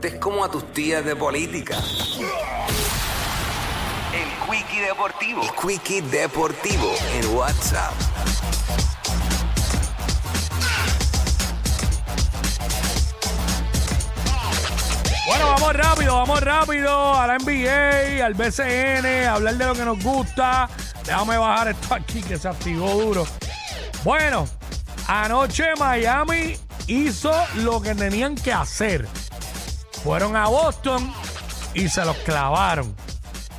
deportes como a tus tías de política. El Quickie Deportivo. El Quickie Deportivo en WhatsApp. Bueno, vamos rápido, vamos rápido a la NBA, al BCN, a hablar de lo que nos gusta. Déjame bajar esto aquí que se activó duro. Bueno, anoche Miami hizo lo que tenían que hacer. Fueron a Boston y se los clavaron.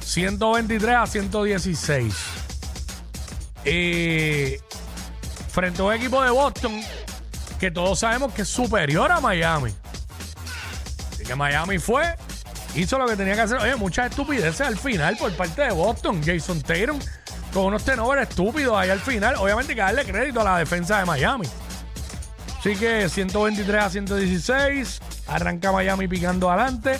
123 a 116. Y frente a un equipo de Boston que todos sabemos que es superior a Miami. Así que Miami fue, hizo lo que tenía que hacer. Oye, muchas estupideces al final por parte de Boston. Jason Tatum con unos tenovers estúpidos ahí al final. Obviamente hay que darle crédito a la defensa de Miami. Así que 123 a 116. Arranca Miami picando adelante.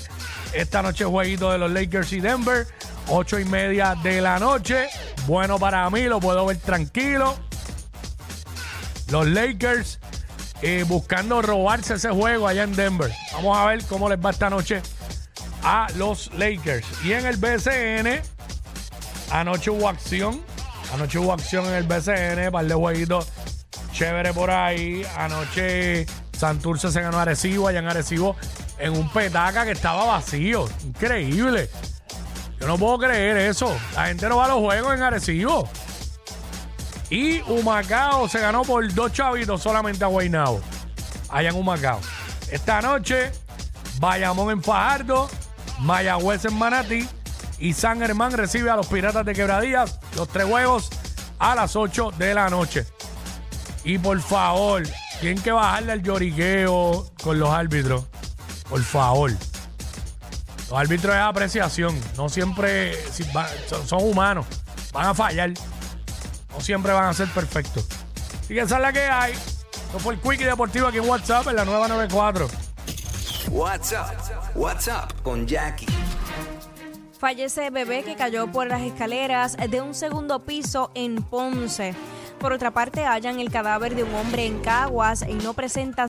Esta noche jueguito de los Lakers y Denver. 8 y media de la noche. Bueno para mí, lo puedo ver tranquilo. Los Lakers eh, buscando robarse ese juego allá en Denver. Vamos a ver cómo les va esta noche a los Lakers. Y en el BCN, anoche hubo acción. Anoche hubo acción en el BCN, par de jueguitos chévere por ahí. Anoche Santurce se ganó Arecibo, allá en Arecibo, en un petaca que estaba vacío. Increíble. Yo no puedo creer eso. La gente no va a los juegos en Arecibo. Y Humacao se ganó por dos chavitos solamente a Guaynabo. Allá en Humacao. Esta noche, Bayamón en Fajardo, Mayagüez en Manatí y San Germán recibe a los Piratas de Quebradillas. Los tres juegos a las 8 de la noche. Y por favor, tienen que bajarle al lloriqueo con los árbitros. Por favor. Los árbitros es apreciación. No siempre si va- son, son humanos. Van a fallar. No siempre van a ser perfectos. Así que esa es la que hay. Esto fue el Quickie Deportivo aquí en WhatsApp en la nueva 94. WhatsApp. WhatsApp con Jackie. Fallece bebé que cayó por las escaleras de un segundo piso en Ponce. Por otra parte, hallan el cadáver de un hombre en Caguas y no presenta